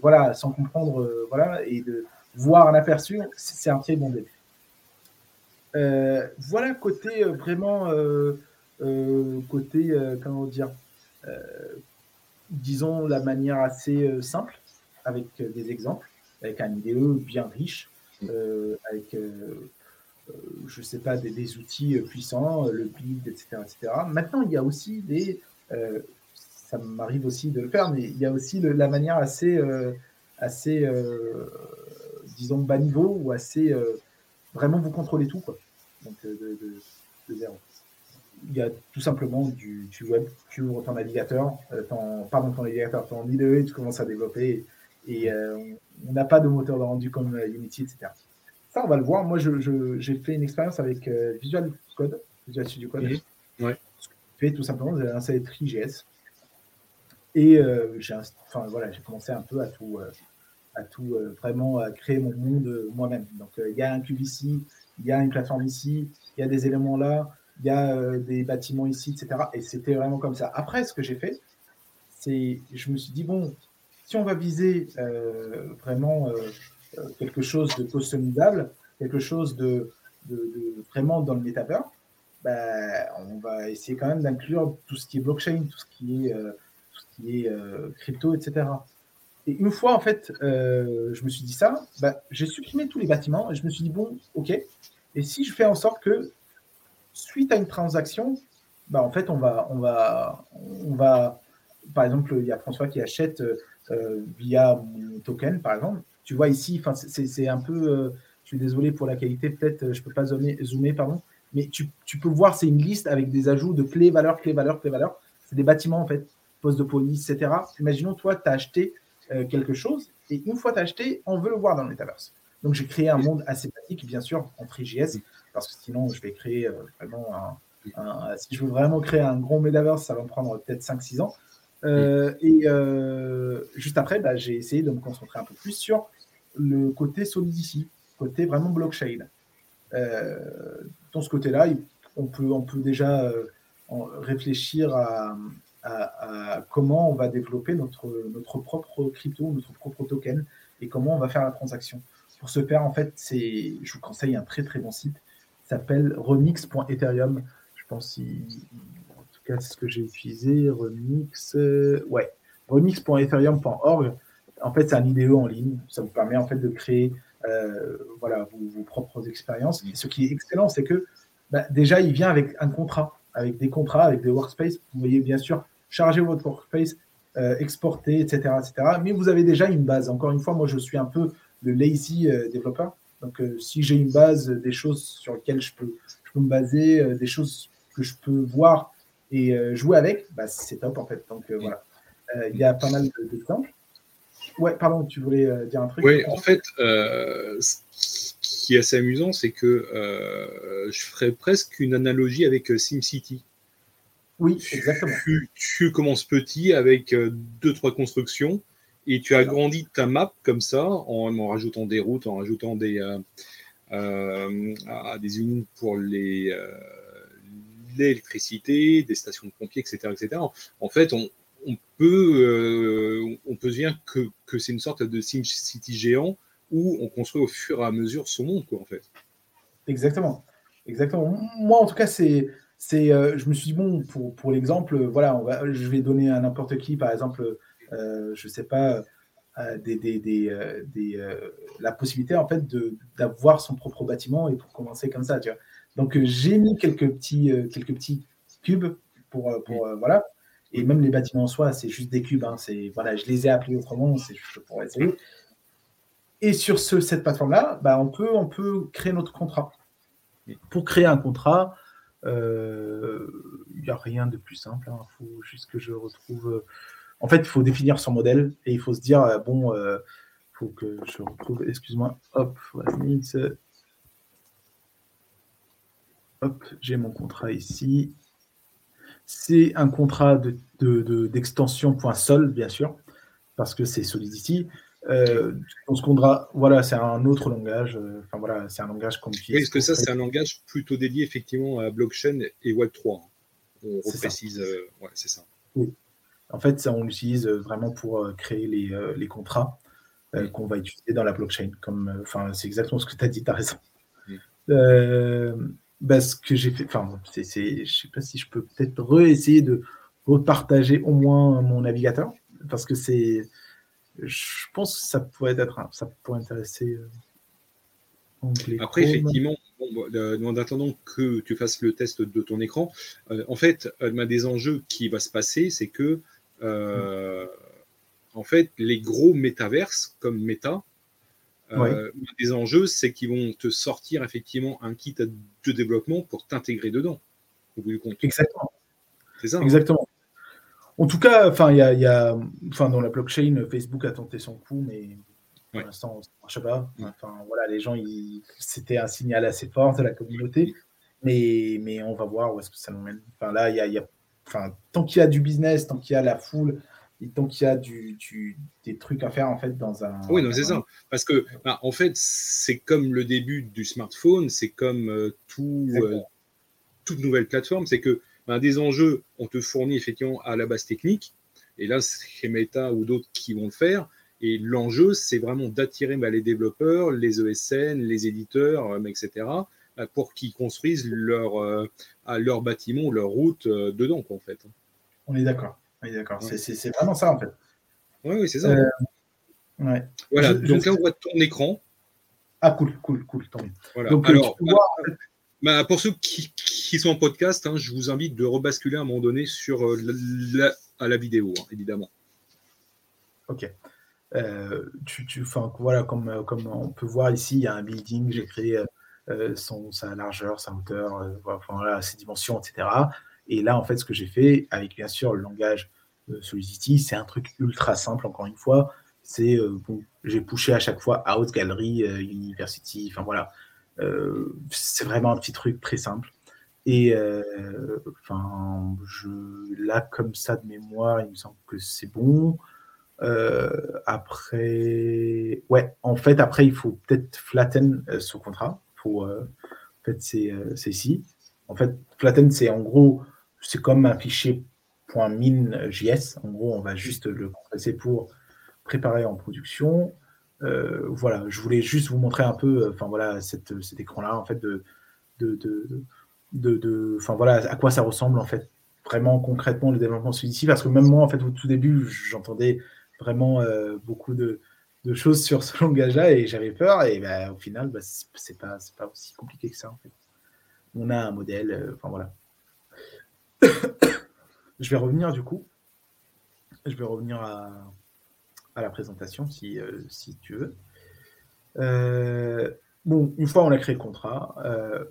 voilà, sans comprendre, voilà, et de voir un aperçu, c'est un très bon début. Voilà côté vraiment côté comment dire disons la manière assez simple avec des exemples avec un IDE bien riche avec je sais pas des, outils puissants le build etc etc maintenant il y a aussi des ça m'arrive aussi de le faire, mais il y a aussi la manière assez, euh, assez euh, disons, bas niveau ou assez euh, vraiment vous contrôlez tout, quoi. Donc, de, zéro. Il y a tout simplement du, web, tu ouvres ton navigateur, ton, pardon, ton navigateur, ton IDE, tu commences à développer, et, on n'a pas de moteur de rendu comme Unity, etc. Ça, on va le voir. Moi, j'ai je, fait une expérience avec Visual Code, Visual Studio Code. Ouais. fait tout simplement, j'ai installé TriJS. Et euh, j'ai enfin, voilà, commencé un peu à tout, euh, à tout euh, vraiment à créer mon monde moi-même. Donc il y a un cube ici, il y a une plateforme ici, il y a des éléments là, il y a des bâtiments ici, etc. Et c'était vraiment comme ça. Après, ce que j'ai fait, c'est je me suis dit, bon, si on va viser vraiment quelque chose de customisable, quelque chose de, vraiment dans le metaverse, ben, on va essayer quand même d'inclure tout ce qui est blockchain, tout ce qui est euh, crypto, etc. Et une fois, en fait, euh, je me suis dit ça, bah, j'ai supprimé tous les bâtiments et je me suis dit, bon, ok, et si je fais en sorte que, suite à une transaction, bah, en fait, on va, on va, on va, par exemple, il y a François qui achète euh, via mon token, par exemple. Tu vois ici, c'est un peu, je suis désolé pour la qualité, peut-être, je peux pas zoomer, zoomer pardon, mais tu, tu peux voir, c'est une liste avec des ajouts de clés, valeurs, clés, valeurs, clés, valeurs. C'est des bâtiments, en fait poste de police, etc. Imaginons, toi, tu as acheté euh, quelque chose et une fois tu as acheté, on veut le voir dans le metaverse. Donc, j'ai créé un monde assez pratique, bien sûr, en FreeJS, parce que sinon, je vais créer euh, vraiment un, Si je veux vraiment créer un gros metaverse, ça va me prendre peut-être 5-6 ans. Euh, et juste après, bah, j'ai essayé de me concentrer un peu plus sur le côté Solidity, côté vraiment blockchain. dans ce côté-là, on peut, on peut déjà réfléchir à, à, comment on va développer notre, notre propre crypto, notre propre token et comment on va faire la transaction. Pour ce faire, en fait, c'est, je vous conseille un très très bon site. s'appelle remix.ethereum. Je pense si, en tout cas, c'est ce que j'ai utilisé. Remix, euh, ouais, remix.ethereum.org. En fait, c'est un IDE en ligne. Ça vous permet en fait de créer euh, voilà, vos, propres expériences. Et ce qui est excellent, c'est que bah, déjà, il vient avec un contrat, avec des contrats, avec des workspaces. Vous voyez bien sûr charger votre workspace, euh, exporter, etc., etc. Mais vous avez déjà une base. Encore une fois, moi, je suis un peu le lazy développeur. Donc, euh, si j'ai une base, des choses sur lesquelles je peux, je peux me baser, euh, des choses que je peux voir et euh, jouer avec, bah, c'est top en fait. Donc, voilà. Il y a pas mal d'exemples. Ouais, pardon, tu voulais dire un truc? Oui, en fait, ce qui est assez amusant, c'est que je ferais presque une analogie avec SimCity. Oui, exactement. Tu, tu, commences petit avec deux, trois constructions et tu agrandis ta map comme ça en, rajoutant des routes, en rajoutant des, euh, euh, des unités pour les, euh, l'électricité, des stations de pompiers, etc. etc. En fait, on, peut, on peut se dire que, que c'est une sorte de SimCity géant où on construit au fur et à mesure son monde, quoi, en fait. Exactement. Exactement. Moi, en tout cas, c'est, c'est, je me suis dit, bon, pour, pour l'exemple, voilà, je vais donner à n'importe qui, par exemple, je ne sais pas, euh, euh, la possibilité en fait d'avoir son propre bâtiment et pour commencer comme ça. Donc j'ai mis quelques petits, quelques petits cubes pour, voilà. Et même les bâtiments en soi, c'est juste des cubes. Hein, voilà, je les ai appelés autrement, c'est juste pour essayer. Et sur ce, cette plateforme-là, bah, on, peut, on peut créer notre contrat. Pour créer un contrat, il n'y a rien de plus simple. Il hein. faut juste que je retrouve en fait, il faut définir son modèle et il faut se dire, euh, bon, il euh, faut que je retrouve, excuse-moi, hop, hop, j'ai mon contrat ici. C'est un contrat d'extension de, .sol, bien sûr, parce que c'est Solidity. Euh, contrat, voilà, c'est un autre langage. Enfin voilà, c'est un langage qu'on utilise. Est-ce que ça, c'est un langage plutôt dédié effectivement à blockchain et Web 3 On reprécise, ouais, c'est ça. Oui. En fait, ça, on l'utilise euh, vraiment pour euh, créer les, euh, les contrats qu'on va utiliser dans la blockchain. Comme, enfin, c'est exactement ce que tu as dit, tu as raison. Bah, ce que j'ai fait, enfin, c'est, je sais pas si je peux peut-être réessayer de repartager au moins mon navigateur, parce que c'est, je pense que ça pourrait être, ça pourrait intéresser. Après, effectivement, en attendant que tu fasses le test de ton écran, en fait, un des enjeux qui va se passer, c'est que euh, en fait, les gros métaverses comme Meta, euh, des enjeux, c'est qu'ils vont te sortir effectivement un kit de développement pour t'intégrer dedans. Au bout du compte. Exactement. C'est ça. Hein Exactement. En tout cas, enfin, il y a, enfin, dans la blockchain, Facebook a tenté son coup, mais pour l'instant, ça ne marche pas. Enfin, voilà, les gens, c'était un signal assez fort de la communauté, mais, mais on va voir où est-ce que ça nous mène. Enfin, là, il y a, y a enfin, tant qu'il y a du business, tant qu'il y a la foule, et tant qu'il y a du, des trucs à faire en fait dans un. Oui, non, c'est ça. Parce que bah, en fait, c'est comme le début du smartphone, c'est comme euh, tout, euh, toute nouvelle plateforme, c'est que bah, des enjeux, on te fournit effectivement à la base technique, et là, c'est Meta ou d'autres qui vont le faire. Et l'enjeu, c'est vraiment d'attirer bah, les développeurs, les ESN, les éditeurs, euh, etc., pour qu'ils construisent leur, euh, leur bâtiment, leur route euh, dedans, quoi, en fait. On est d'accord. C'est vraiment ça, en fait. Oui, oui, c'est ça. Euh, ouais. Voilà, donc là, on voit ton écran. Ah, cool, cool, cool, tant mieux. Voilà. Donc, Alors, bah, pour ceux qui, qui, sont en podcast, hein, je vous invite de rebasculer à un moment donné sur la, à la vidéo, hein, évidemment. Ok. tu, tu, voilà, comme, comme on peut voir ici, il y a un building, j'ai créé euh, son, sa largeur, sa hauteur, euh, voilà, ses dimensions, etc. Et là, en fait, ce que j'ai fait, avec bien sûr le langage Solidity, c'est un truc ultra simple, encore une fois. C'est, euh, j'ai poussé à chaque fois Out, Gallery, University, enfin voilà. c'est vraiment un petit truc très simple. Et enfin, je, là, comme ça de mémoire, il me semble que c'est bon. après, ouais, en fait, après, il faut peut-être flatten ce contrat euh, en fait, euh, c'est ici. En fait, Flatten, c'est en gros, c'est comme un fichier .min.js. En gros, on va juste le compresser pour préparer en production. Euh, voilà, je voulais juste vous montrer un peu, enfin voilà, cet écran-là, en fait, de, de, de, enfin voilà, à quoi ça ressemble en fait vraiment concrètement le développement celui-ci parce que même moi en fait au tout début j'entendais vraiment euh, beaucoup de, choses sur ce langage-là et j'avais peur et ben, au final bah, c'est pas pas aussi compliqué que ça en fait. On a un modèle, euh, enfin voilà. je vais revenir du coup. Je vais revenir à, à la présentation si, euh, si tu veux. bon, une fois on a créé le contrat,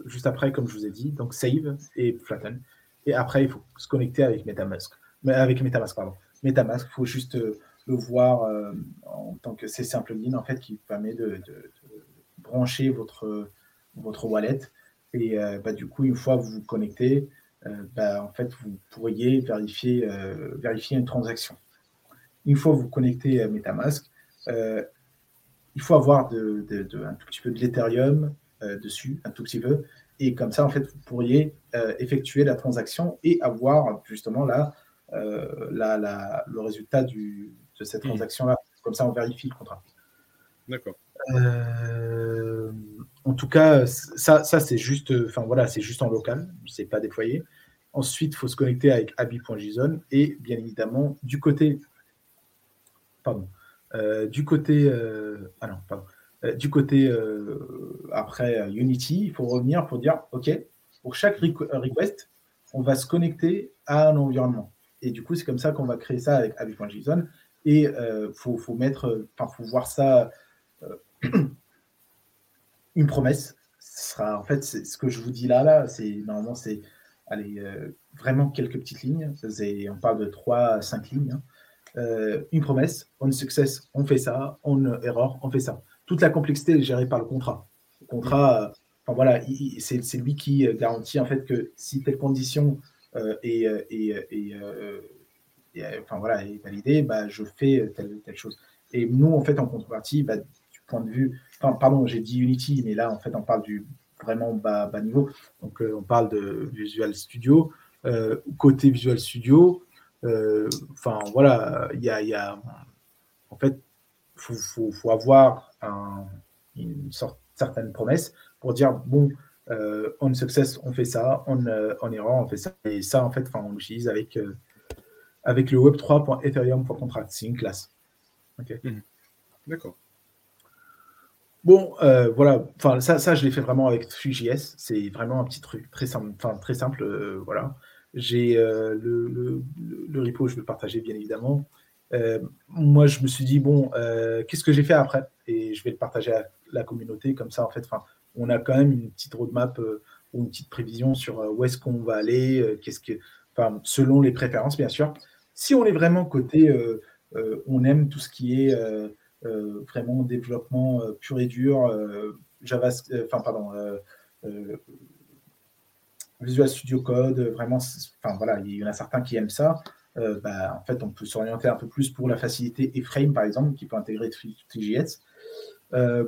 juste après, comme je vous ai dit, donc save et flatten. Et après, il faut se connecter avec MetaMask. Avec MetaMask, pardon. MetaMask, il faut juste euh, le voir euh, en tant que c'est simple plugin en fait qui permet de, brancher votre, votre wallet. Et euh, bah, du coup, une fois vous vous connectez, bah, en fait, vous pourriez vérifier, vérifier une transaction. Une fois vous connectez à MetaMask, il faut avoir de, un tout petit peu de l'Ethereum dessus, un tout petit peu, et comme ça, en fait, vous pourriez euh, effectuer la transaction et avoir justement là, euh, le résultat du, de cette hmm. transaction-là. Comme ça, on vérifie le contrat. D'accord. Euh, en tout cas, ça, ça c'est juste, enfin voilà, c'est juste en local, c'est pas déployé. Ensuite, il faut se connecter avec abi.json et bien évidemment du côté, pardon, du côté, ah non, pardon, euh, du côté euh, après euh, Unity, il faut revenir pour dire OK, pour chaque request, on va se connecter à un environnement. Et du coup, c'est comme ça qu'on va créer ça avec Abi.json. Et il faut, faut, mettre, enfin, faut voir ça une promesse. Ce sera en fait ce que je vous dis là, là, c'est normalement c'est allez, vraiment quelques petites lignes. On parle de 3 à 5 lignes. Hein. une promesse, on success, on fait ça, on error, on fait ça toute la complexité est gérée par le contrat. Le contrat, euh, enfin voilà, c'est lui qui euh, garantit en fait que si telle condition euh, est, enfin voilà, est validée, bah, je fais telle telle chose. Et nous, en fait, en contrepartie, bah, du point de vue, pardon, j'ai dit Unity, mais là, en fait, on parle du vraiment bas, niveau. Donc, on parle de Visual Studio. côté Visual Studio, enfin voilà, il y a, en fait, faut, avoir une sorte, certaine promesse pour dire bon, euh, on success, on fait ça, on, euh, on error, on fait ça. Et ça, en fait, on l'utilise avec, euh, avec le web3.ethereum.contract. C'est une classe. Mhm. D'accord. Bon, voilà, enfin ça, ça, je l'ai fait vraiment avec FreeJS. C'est vraiment un petit truc très simple, enfin très simple, voilà. J'ai le, le, le, repo, je vais le partager bien évidemment. Euh, moi, je me suis dit, bon, euh, qu'est-ce que j'ai fait après? Et je vais le partager à la communauté, comme ça, en fait, on a quand même une petite roadmap euh, ou une petite prévision sur où est-ce qu'on va aller, qu'est-ce que, selon les préférences, bien sûr. Si on est vraiment côté, on aime tout ce qui est vraiment développement pur et dur, Java, enfin, pardon, Visual Studio Code, vraiment, enfin voilà, il y en a certains qui aiment ça. Euh, bah, en fait, on peut s'orienter un peu plus pour la facilité Frame, par exemple, qui peut intégrer TJS. Euh,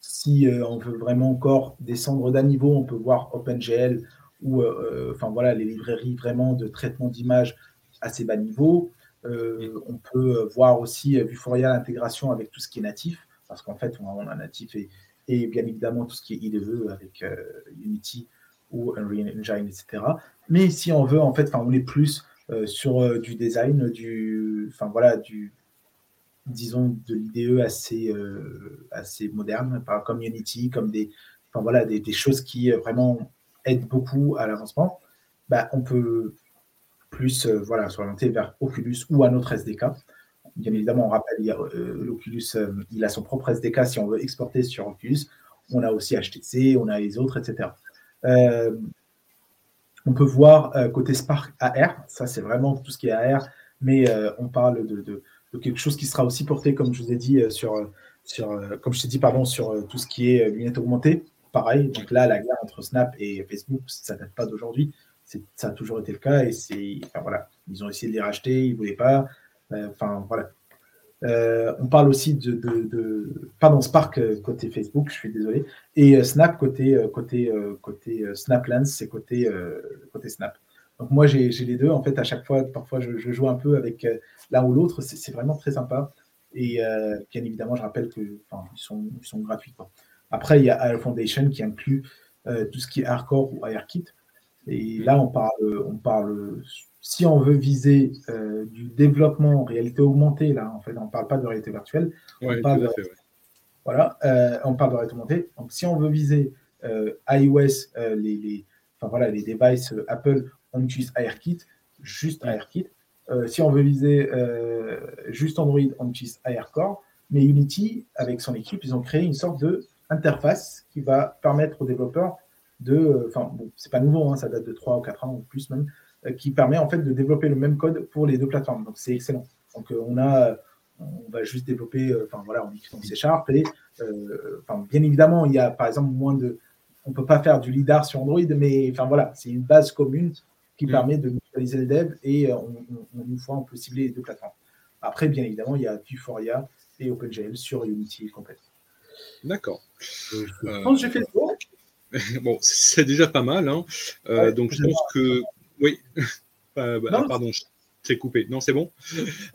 si euh, on veut vraiment encore descendre d'un niveau, on peut voir OpenGL ou enfin voilà les librairies vraiment de traitement d'image assez bas niveau. on peut voir aussi Vuforia l'intégration avec tout ce qui est natif, parce qu'en fait on a, un natif et, et, bien évidemment tout ce qui est IDE avec Unity ou Unreal Engine, etc. Mais si on veut en fait, on est plus euh, sur euh, du design, du, enfin voilà, du, disons de l'IDE assez, euh, assez moderne, comme Unity, comme des, voilà, des, des choses qui vraiment aident beaucoup à l'avancement. Bah, on peut plus voilà, s'orienter vers Oculus ou un autre SDK. Bien évidemment, on rappelle, l'Oculus, il a son propre SDK si on veut exporter sur Oculus. On a aussi HTC, on a les autres, etc. On peut voir euh, côté Spark AR, ça c'est vraiment tout ce qui est AR, mais euh, on parle de, quelque chose qui sera aussi porté, comme je vous ai dit, euh, sur, sur comme je t'ai dit, pardon, sur tout ce qui est lunettes augmentées. Pareil, donc là, la guerre entre Snap et Facebook, ça date pas d'aujourd'hui. Ça a toujours été le cas et c'est, voilà, ils ont essayé de les racheter, ils ne voulaient pas. Enfin voilà, euh, on parle aussi de, pardon Spark euh, côté Facebook, je suis désolé, et euh, Snap côté côté côté Snaplands, c'est côté côté Snap. Donc moi j'ai les deux en fait à chaque fois, parfois je, joue un peu avec l'un ou l'autre, c'est vraiment très sympa. Et bien évidemment, je rappelle que ils sont ils sont gratuits. Après il y a Foundation qui inclut tout ce qui est hardcore ou ARKit. Et là, on parle, on parle si on veut viser du développement en réalité augmentée, là, en fait, on ne parle pas de réalité virtuelle, on parle de, voilà, on parle de réalité augmentée. Donc, si on veut viser iOS, les, les, enfin, voilà, les devices Apple, on utilise ARKit, juste ARKit. Euh, si on veut viser euh, juste Android, on utilise AirCore. Mais Unity, avec son équipe, ils ont créé une sorte de interface qui va permettre aux développeurs de, euh, enfin, bon, c'est pas nouveau, hein, ça date de 3 ou 4 ans ou plus même, qui permet en fait de développer le même code pour les deux plateformes. Donc c'est excellent. Donc on a, on va juste développer, enfin voilà, on écrit en C Sharp et, enfin bien évidemment, il y a par exemple moins de, on peut pas faire du lidar sur Android, mais enfin voilà, c'est une base commune qui mm. permet de mutualiser les devs et euh, une fois, on peut cibler les deux plateformes. Après, bien évidemment, il y a Vuforia et OpenGL sur Unity complète. D'accord. Euh, je pense que j'ai fait le tour. bon, c'est déjà pas mal. Hein. Euh, donc, je pense que. Oui. Bah, pardon, je t'ai coupé. Non, c'est bon.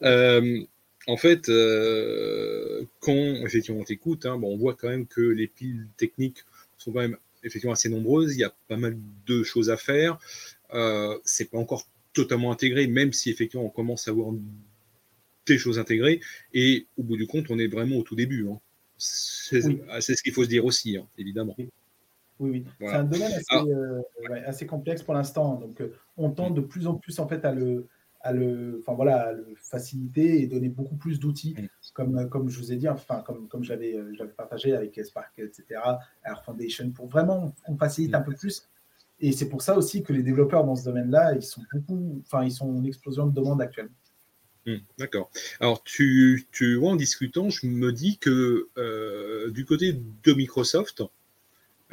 en fait, quand effectivement on t'écoute, hein, bon, on voit quand même que les piles techniques sont quand même effectivement assez nombreuses. Il y a pas mal de choses à faire. Euh, c'est pas encore totalement intégré, même si effectivement on commence à voir des choses intégrées. Et au bout du compte, on est vraiment au tout début. Hein. Ah, c'est ce qu'il faut se dire aussi, évidemment. Oui, oui. C'est un domaine euh, assez, complexe pour l'instant. Donc, euh, on tente de plus en plus en fait à le, à le, enfin voilà, le faciliter et donner beaucoup plus d'outils, mm. comme, comme je vous ai dit, enfin comme, comme j'avais, partagé avec Spark, etc., Air Foundation, pour vraiment qu'on facilite mm. un peu plus et c'est pour ça aussi que les développeurs dans ce domaine-là, ils sont beaucoup, enfin, ils sont en explosion de demandes actuellement. D'accord. Alors, tu, tu, vois, en discutant, je me dis que euh, du côté de Microsoft,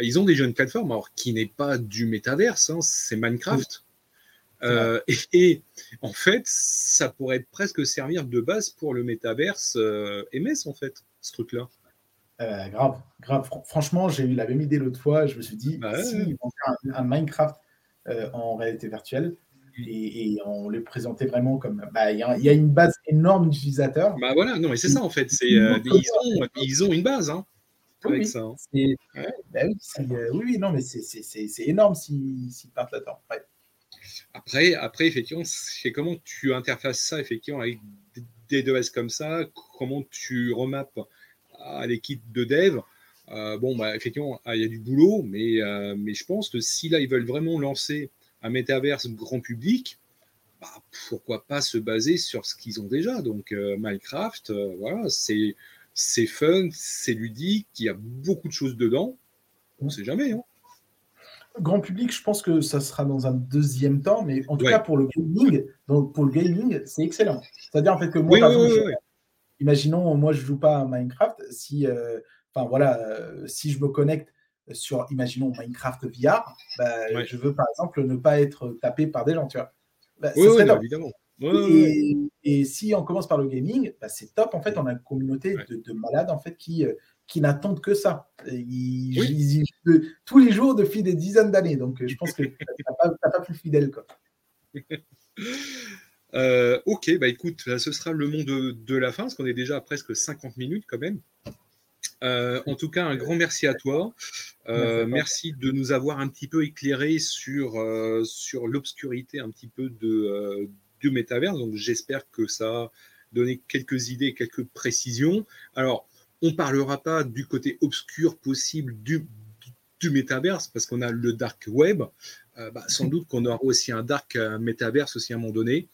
ils ont déjà une plateforme, alors qui n'est pas du métaverse, hein, c'est Minecraft. Euh, et, en fait, ça pourrait presque servir de base pour le métaverse euh, MS, en fait, ce truc-là. Euh, grave, grave. Franchement, j'ai eu la même idée l'autre fois. Je me suis dit, bah si ils vont faire un, Minecraft euh, en réalité virtuelle et, on le présentait vraiment comme. Bah, il y, a une base énorme d'utilisateurs. Bah voilà, non, mais c'est ça en fait. C'est, euh, ils, ont, ils, ont, une base hein, avec ça. Hein. Bah oui, oui, non, mais c'est énorme s'ils partent là-dedans. Après, après, effectivement, c'est comment tu interfaces ça effectivement avec des devices comme ça, comment tu remappes à l'équipe de dev. Euh, bon, bah, effectivement, ah, il y a du boulot, mais, euh, mais je pense que si là, ils veulent vraiment lancer un métaverse grand public, bah, pourquoi pas se baser sur ce qu'ils ont déjà. Donc, euh, Minecraft, voilà, c'est, c'est fun, c'est ludique, il y a beaucoup de choses dedans. On ne sait jamais. Hein. Grand public, je pense que ça sera dans un deuxième temps, mais en tout cas pour le gaming, donc pour le gaming, c'est excellent. C'est-à-dire en fait que moi, imaginons, moi, je joue pas à Minecraft. Si, euh, enfin voilà, euh, si je me connecte sur, imaginons Minecraft VR, bah, je veux par exemple ne pas être tapé par des gens, tu vois. Bah, oui, oui évidemment. Et, si on commence par le gaming, bah, c'est top. En fait, on a une communauté de, malades en fait qui euh, qui n'attendent que ça. Ils, tous les jours depuis des dizaines d'années. Donc, je pense que tu n'as pas, pas, plus fidèle. Quoi. Euh, ok, bah écoute, ce sera le monde de, la fin, parce qu'on est déjà à presque 50 minutes quand même. Euh, en tout cas, un grand merci à toi. Euh, merci de nous avoir un petit peu éclairé sur, sur l'obscurité un petit peu de, du métavers. Donc, j'espère que ça a donné quelques idées, quelques précisions. Alors, on ne parlera pas du côté obscur possible du, du métaverse, parce qu'on a le dark web. Bah, sans doute qu'on aura aussi un dark métaverse aussi à un moment donné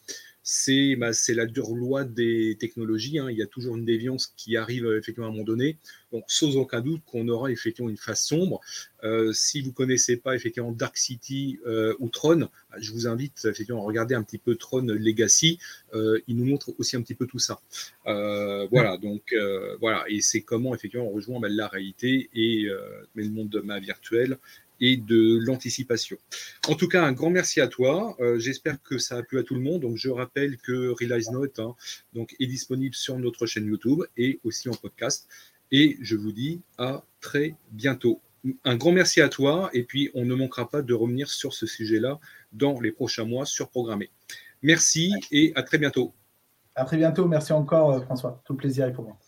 c'est bah, la dure loi des technologies. Hein. Il y a toujours une déviance qui arrive euh, effectivement à un moment donné. Donc, sans aucun doute qu'on aura effectivement une phase sombre. Euh, si vous ne connaissez pas effectivement Dark City euh, ou Tron, bah, je vous invite effectivement à regarder un petit peu Tron Legacy. il nous montre aussi un petit peu tout ça. voilà, donc voilà, et c'est comment effectivement on rejoint bah, la réalité et le monde de ma virtuelle et de l'anticipation. En tout cas, un grand merci à toi. Euh, j'espère que ça a plu à tout le monde. Donc, je rappelle que Realize Note hein, donc, est disponible sur notre chaîne YouTube et aussi en podcast. Et je vous dis à très bientôt. Un grand merci à toi. Et puis, on ne manquera pas de revenir sur ce sujet-là dans les prochains mois sur Programmer. Merci et à très bientôt. À très bientôt. Merci encore, euh, François. Tout le plaisir est pour moi.